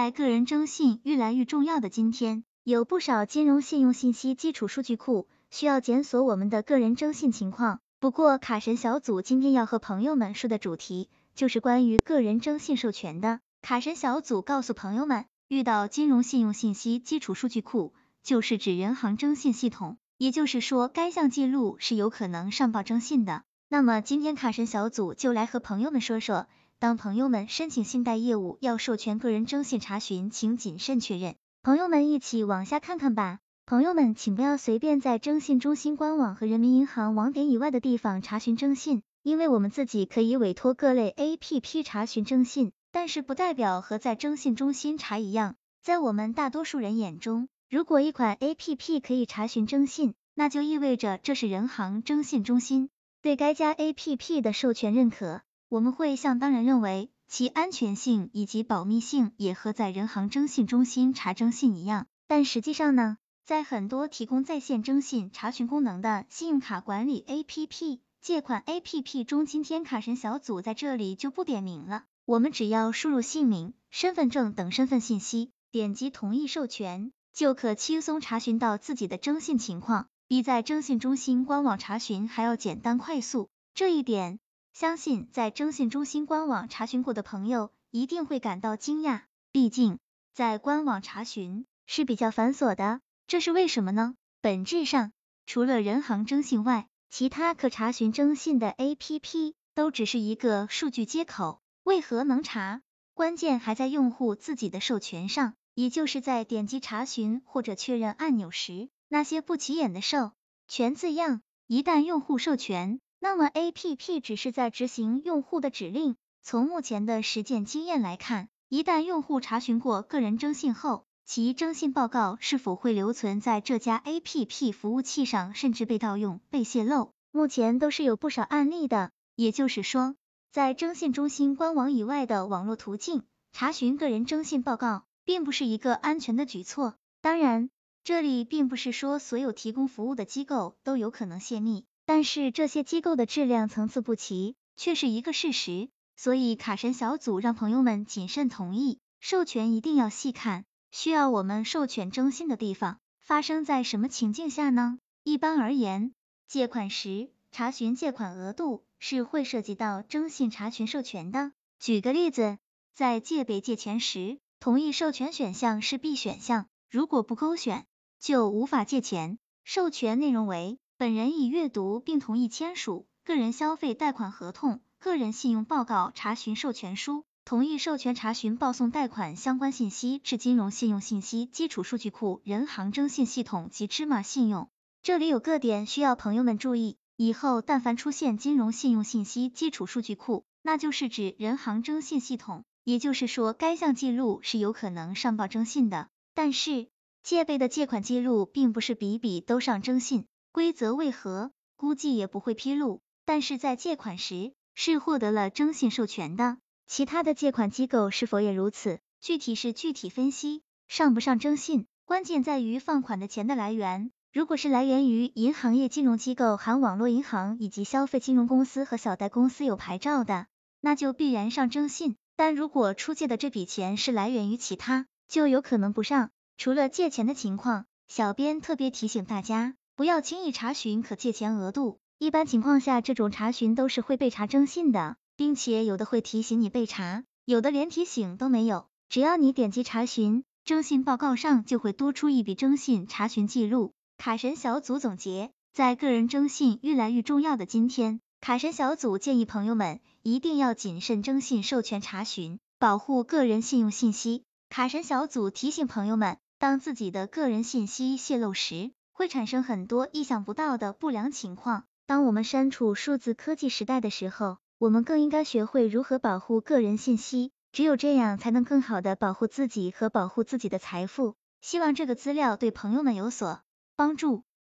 在个人征信愈来愈重要的今天，有不少金融信用信息基础数据库需要检索我们的个人征信情况。不过，卡神小组今天要和朋友们说的主题就是关于个人征信授权的。卡神小组告诉朋友们，遇到金融信用信息基础数据库，就是指人行征信系统，也就是说，该项记录是有可能上报征信的。那么今天卡神小组就来和朋友们说说，当朋友们申请信贷业务要授权个人征信查询，请谨慎确认。朋友们一起往下看看吧。朋友们，请不要随便在征信中心官网和人民银行网点以外的地方查询征信，因为我们自己可以委托各类 APP 查询征信，但是不代表和在征信中心查一样。在我们大多数人眼中，如果一款 APP 可以查询征信，那就意味着这是人行征信中心。对该家 A P P 的授权认可，我们会像当然认为其安全性以及保密性也和在人行征信中心查征信一样。但实际上呢，在很多提供在线征信查询功能的信用卡管理 A P P、借款 A P P 中，今天卡神小组在这里就不点名了。我们只要输入姓名、身份证等身份信息，点击同意授权，就可轻松查询到自己的征信情况。比在征信中心官网查询还要简单快速，这一点相信在征信中心官网查询过的朋友一定会感到惊讶。毕竟在官网查询是比较繁琐的，这是为什么呢？本质上，除了人行征信外，其他可查询征信的 APP 都只是一个数据接口。为何能查？关键还在用户自己的授权上，也就是在点击查询或者确认按钮时。那些不起眼的授权字样，一旦用户授权，那么 A P P 只是在执行用户的指令。从目前的实践经验来看，一旦用户查询过个人征信后，其征信报告是否会留存在这家 A P P 服务器上，甚至被盗用、被泄露，目前都是有不少案例的。也就是说，在征信中心官网以外的网络途径查询个人征信报告，并不是一个安全的举措。当然。这里并不是说所有提供服务的机构都有可能泄密，但是这些机构的质量层次不齐，却是一个事实。所以卡神小组让朋友们谨慎同意授权，一定要细看需要我们授权征信的地方发生在什么情境下呢？一般而言，借款时查询借款额度是会涉及到征信查询授权的。举个例子，在借呗借钱时，同意授权选项是必选项，如果不勾选。就无法借钱。授权内容为：本人已阅读并同意签署个人消费贷款合同、个人信用报告查询授权书，同意授权查询报送贷款相关信息至金融信用信息基础数据库、人行征信系统及芝麻信用。这里有个点需要朋友们注意，以后但凡出现金融信用信息基础数据库，那就是指人行征信系统，也就是说该项记录是有可能上报征信的。但是借呗的借款记录并不是笔笔都上征信，规则为何，估计也不会披露。但是在借款时是获得了征信授权的，其他的借款机构是否也如此？具体是具体分析，上不上征信，关键在于放款的钱的来源。如果是来源于银行业金融机构含网络银行以及消费金融公司和小贷公司有牌照的，那就必然上征信。但如果出借的这笔钱是来源于其他，就有可能不上。除了借钱的情况，小编特别提醒大家，不要轻易查询可借钱额度。一般情况下，这种查询都是会被查征信的，并且有的会提醒你被查，有的连提醒都没有。只要你点击查询，征信报告上就会多出一笔征信查询记录。卡神小组总结，在个人征信越来越重要的今天，卡神小组建议朋友们一定要谨慎征信授权查询，保护个人信用信息。卡神小组提醒朋友们。当自己的个人信息泄露时，会产生很多意想不到的不良情况。当我们身处数字科技时代的时候，我们更应该学会如何保护个人信息，只有这样才能更好的保护自己和保护自己的财富。希望这个资料对朋友们有所帮助。